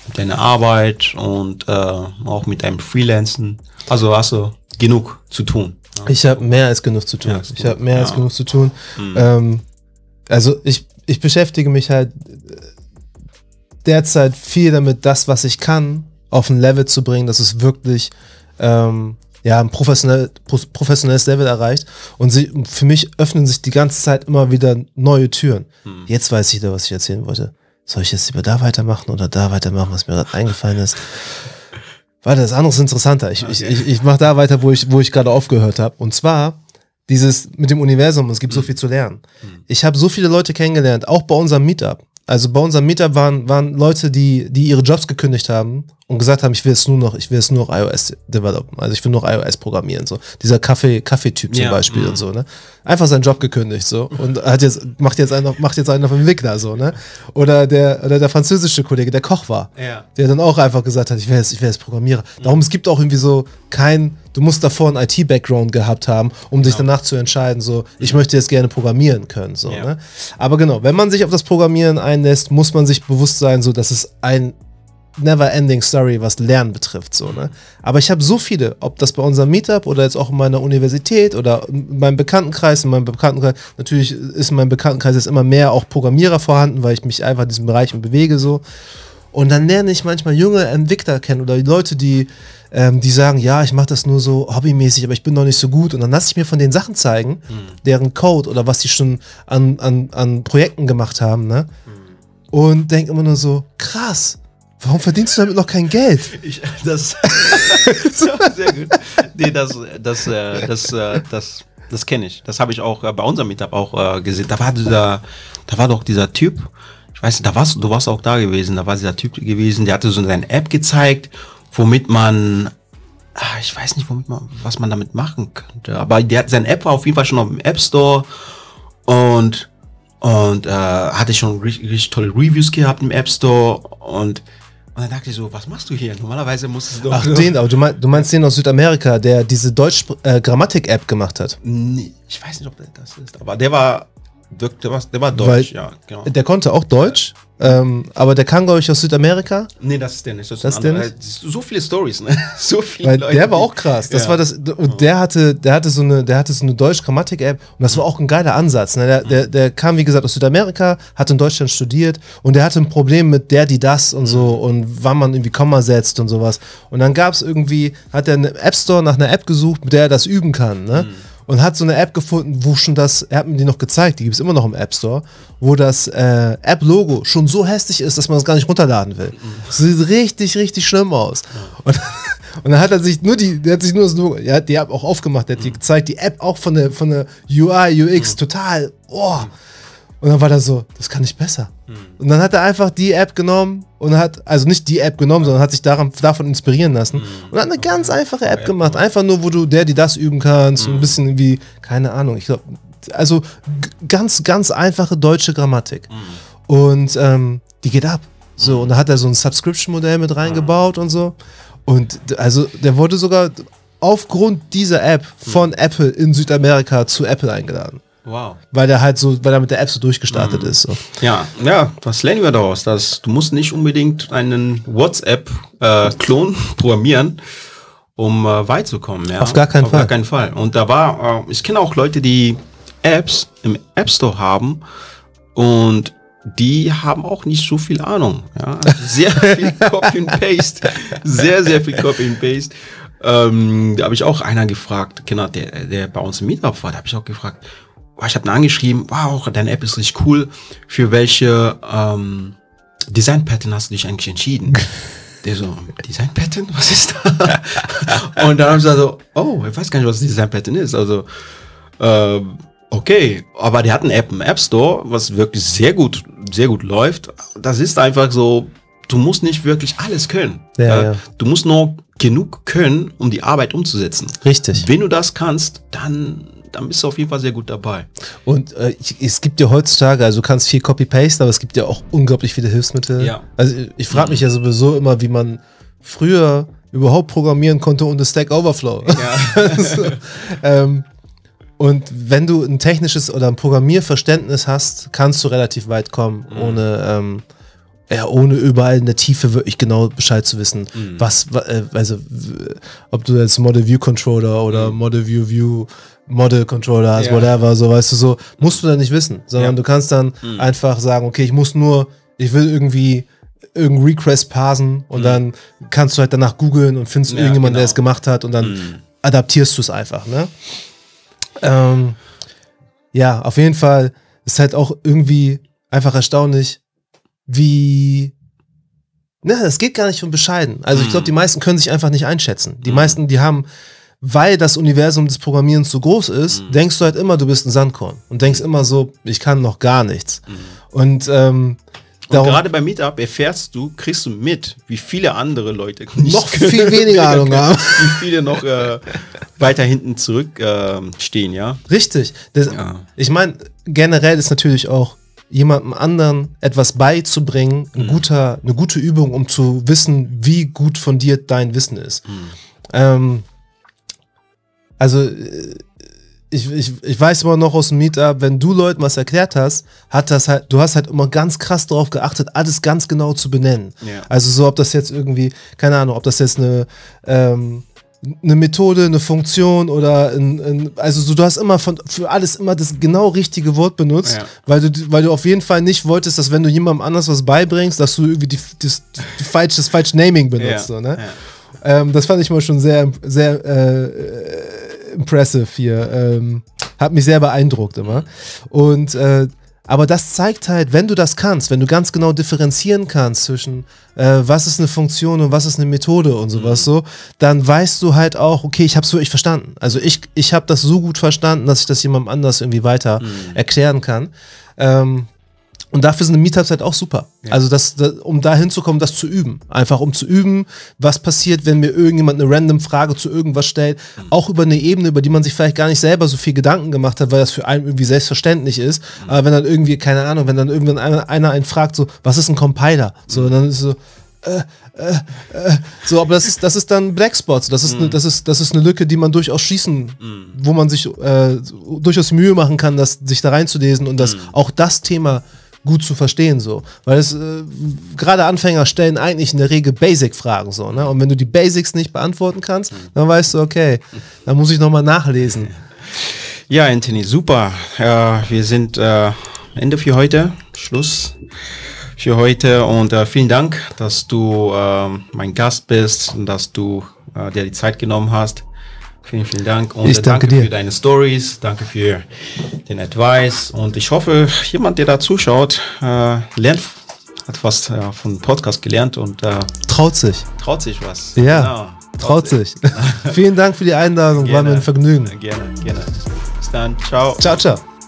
mit deiner Arbeit und äh, auch mit deinem Freelancen. Also hast du genug zu tun. Ja. Ich habe mehr als genug zu tun. Ja, ich habe mehr als Ja. genug zu tun. Mhm. Ähm, also ich, ich beschäftige mich halt äh, derzeit viel damit, das, was ich kann, auf ein Level zu bringen, dass es wirklich ähm, ja, ein professionell, pro- professionelles Level erreicht. Und sie, für mich öffnen sich die ganze Zeit immer wieder neue Türen. Mhm. Jetzt weiß ich wieder, was ich erzählen wollte. Soll ich jetzt lieber da weitermachen oder da weitermachen, was mir gerade eingefallen ist? Warte, das andere ist interessanter. Ich, ich, ich, ich mache da weiter, wo ich, wo ich gerade aufgehört habe. Und zwar dieses mit dem Universum, es gibt so viel zu lernen. Ich habe so viele Leute kennengelernt, auch bei unserem Meetup. Also bei unserem Meetup waren, waren Leute, die, die ihre Jobs gekündigt haben und gesagt haben, ich will es nur noch, ich will es nur noch iOS developen. Also ich will nur noch iOS programmieren. So. Dieser Kaffee, Kaffee-Typ zum Ja, Beispiel mhm. und so, ne? Einfach seinen Job gekündigt so und hat jetzt, macht jetzt einen, macht jetzt einen auf Entwickler, so, ne? Oder der, oder der französische Kollege, der Koch war. Ja. Der dann auch einfach gesagt hat, ich wäre jetzt, ich wäre jetzt Programmierer. Darum, es gibt auch irgendwie so kein, du musst davor einen IT-Background gehabt haben, um dich danach zu entscheiden, so, ich möchte jetzt gerne programmieren können, so, Ja. ne? Aber genau, wenn man sich auf das Programmieren einlässt, muss man sich bewusst sein, so, dass es ein never-ending Story, was Lernen betrifft, so, ne? Aber ich habe so viele, ob das bei unserem Meetup oder jetzt auch in meiner Universität oder in meinem Bekanntenkreis, in meinem Bekanntenkreis, natürlich ist in meinem Bekanntenkreis jetzt immer mehr auch Programmierer vorhanden, weil ich mich einfach in diesen Bereichen bewege, so. Und dann lerne ich manchmal junge Entwickler kennen oder die Leute, die, ähm, die sagen, ja, ich mache das nur so hobbymäßig, aber ich bin noch nicht so gut. Und dann lasse ich mir von den Sachen zeigen, deren Code oder was die schon an, an, an Projekten gemacht haben, ne? Und denke immer nur so, krass, warum verdienst du damit noch kein Geld? Ich, das (laughs) sehr gut. Nee, das, das, äh, das, äh, das, das kenne ich. Das habe ich auch äh, bei unserem Meetup auch gesehen. Da war dieser, da war doch dieser Typ. Ich weiß nicht, da warst du warst auch da gewesen. Da war dieser Typ gewesen. Der hatte so seine App gezeigt, womit man ah, ich weiß nicht, womit man, was man damit machen könnte. Aber der, seine App war auf jeden Fall schon auf dem App Store und und äh, hatte schon richtig, richtig tolle Reviews gehabt im App Store und und dann dachte ich so, was machst du hier? Normalerweise musstest du doch Ach, den, aber du, mein, du meinst den aus Südamerika, der diese Deutsch-Grammatik-App gemacht hat. Nee, ich weiß nicht, ob der das ist, aber der war, der, der war, der war Weil- deutsch, ja, genau. Der konnte auch Deutsch, ähm, aber der kam, glaube ich, aus Südamerika. Nee, das ist der nicht. Das, Das ist der anderer. So viele Stories, ne? (laughs) So viele Weil Leute, der war auch krass. Das Ja. war das, und der hatte, der hatte so eine, der hatte so eine Deutsch-Grammatik-App und das war auch ein geiler Ansatz. Ne? Der, der, der kam, wie gesagt, aus Südamerika, hat in Deutschland studiert und der hatte ein Problem mit der, die, das und so und wann man irgendwie Komma setzt und sowas. Und dann gab es irgendwie, hat er einen App Store nach einer App gesucht, mit der er das üben kann, ne? Und hat so eine App gefunden, wo schon das, er hat mir die noch gezeigt, die gibt es immer noch im App Store, wo das äh, App-Logo schon so hässlich ist, dass man es gar nicht runterladen will. Das sieht richtig, richtig schlimm aus. Und (laughs) und dann hat er sich nur die, der hat sich nur das Logo, er hat die App auch aufgemacht, der hat die gezeigt, die App auch von der, von der UI, UX, total, oh. Und dann war er so, das kann ich besser. Und dann hat er einfach die App genommen und hat, also nicht die App genommen, sondern hat sich daran, davon inspirieren lassen und hat eine ganz einfache App gemacht. Einfach nur, wo du der, die das üben kannst, ein bisschen wie, keine Ahnung, ich glaube, also ganz, ganz einfache deutsche Grammatik. Und ähm, die geht ab. So, und da hat er so ein Subscription-Modell mit reingebaut und so. Und also der wurde sogar aufgrund dieser App von Apple in Südamerika zu Apple eingeladen. Wow. Weil der halt so, weil er mit der App so durchgestartet ist. So. Ja, ja, was lernen wir daraus? Dass du musst nicht unbedingt einen WhatsApp-Klon (laughs) programmieren, um äh, weit zu kommen. Ja? Auf gar keinen Auf Fall. gar keinen Fall. Und da war, äh, ich kenne auch Leute, die Apps im App Store haben und die haben auch nicht so viel Ahnung. Ja? Also Sehr (laughs) viel Copy and Paste. Sehr, sehr viel Copy and Paste. Ähm, da habe ich auch einer gefragt, genau, der, der bei uns im Meetup war, da habe ich auch gefragt, oh, ich habe ihn angeschrieben, wow, deine App ist richtig cool. Für welche ähm, Design Pattern hast du dich eigentlich entschieden? (laughs) Der so, Design Pattern? Was ist da? (laughs) Und dann haben sie so, oh, ich weiß gar nicht, was Design Pattern ist. Also, ähm, okay, aber der hat eine App im App Store, was wirklich sehr gut, sehr gut läuft. Das ist einfach so, du musst nicht wirklich alles können. Ja, Äh, ja. Du musst nur genug können, um die Arbeit umzusetzen. Richtig. Wenn du das kannst, dann, dann bist du auf jeden Fall sehr gut dabei. Und äh, ich, es gibt ja heutzutage, also du kannst viel Copy-Paste, aber es gibt ja auch unglaublich viele Hilfsmittel. Ja. Also ich, ich frage mich ja sowieso immer, wie man früher überhaupt programmieren konnte ohne Stack Overflow. Ja. (laughs) so, ähm, und wenn du ein technisches oder ein Programmierverständnis hast, kannst du relativ weit kommen, ohne, ähm, ja, ohne überall in der Tiefe wirklich genau Bescheid zu wissen, was, wa- äh, also, ob du jetzt Model View Controller oder Model View View Model Controller hast, Ja. whatever, so, weißt du, so, musst du dann nicht wissen, sondern Ja. du kannst dann einfach sagen, okay, ich muss nur, ich will irgendwie irgendeinen Request parsen und dann kannst du halt danach googeln und findest Ja, irgendjemanden, der genau. es gemacht hat und dann adaptierst du es einfach, ne? Ähm, ja, auf jeden Fall ist halt auch irgendwie einfach erstaunlich, wie. Na, es geht gar nicht um bescheiden. Also ich glaube, die meisten können sich einfach nicht einschätzen. Die meisten, die haben, weil das Universum des Programmierens so groß ist, denkst du halt immer, du bist ein Sandkorn und denkst immer so, ich kann noch gar nichts. Und ähm, Und gerade beim Meetup erfährst du, kriegst du mit, wie viele andere Leute (laughs) noch (laughs) viel weniger Ahnung haben. Wie viele noch äh, weiter hinten zurück äh, stehen, ja. Richtig. Das, ja. Ich meine, generell ist natürlich auch jemandem anderen etwas beizubringen, ein mhm. guter, eine gute Übung, um zu wissen, wie gut fundiert dein Wissen ist. Mhm. Ähm, also äh, ich, ich, ich weiß immer noch aus dem Meetup, wenn du Leuten was erklärt hast, hat das halt, du hast halt immer ganz krass darauf geachtet, alles ganz genau zu benennen. Ja. Also so, ob das jetzt irgendwie, keine Ahnung, ob das jetzt eine, ähm, eine Methode, eine Funktion oder ein, ein, also so, du hast immer von, für alles immer das genau richtige Wort benutzt, ja. weil, du, weil du auf jeden Fall nicht wolltest, dass wenn du jemandem anders was beibringst, dass du irgendwie die, das, die falsche, das falsche Naming benutzt. Ja. So, ne? Ähm, das fand ich mal schon sehr, sehr äh, impressive hier. Ähm, hat mich sehr beeindruckt immer. Und äh, aber das zeigt halt, wenn du das kannst, wenn du ganz genau differenzieren kannst zwischen äh, was ist eine Funktion und was ist eine Methode und sowas mhm. so, dann weißt du halt auch, okay, ich habe es wirklich verstanden. Also ich, ich habe das so gut verstanden, dass ich das jemandem anders irgendwie weiter mhm. erklären kann. Ähm, und dafür sind Meetups halt auch super. Ja. Also, das, das, um da hinzukommen, das zu üben. Einfach um zu üben, was passiert, wenn mir irgendjemand eine random Frage zu irgendwas stellt. Mhm. Auch über eine Ebene, über die man sich vielleicht gar nicht selber so viel Gedanken gemacht hat, weil das für einen irgendwie selbstverständlich ist. Mhm. Aber wenn dann irgendwie, keine Ahnung, wenn dann irgendwann einer, einer einen fragt, so, was ist ein Compiler? So, mhm. dann ist so, äh, äh, äh, so, aber das ist, das ist dann Blackspots. Das ist, mm. ne, das, ist, das ist eine Lücke, die man durchaus schließen, mm. wo man sich äh, durchaus Mühe machen kann, das, sich da reinzulesen und das, mm. auch das Thema gut zu verstehen so, weil es äh, gerade Anfänger stellen eigentlich in der Regel Basic-Fragen so, ne? Und wenn du die Basics nicht beantworten kannst, dann weißt du, okay, dann muss ich nochmal nachlesen. (laughs) Ja, Anthony, super. Ja, wir sind äh, Ende für heute, Schluss für heute und äh, vielen Dank, dass du äh, mein Gast bist und dass du äh, dir die Zeit genommen hast. Vielen, vielen Dank. Und ich danke, danke dir. für deine Stories, danke für den Advice. Und ich hoffe, jemand, der da zuschaut, äh, lernt, hat was äh, von Podcast gelernt und äh, traut sich. Traut sich was. Ja. Genau. Traut, traut sich. (laughs) Vielen Dank für die Einladung. Gerne. War mir ein Vergnügen. Gerne, gerne. Bis dann. Ciao. Ciao, ciao.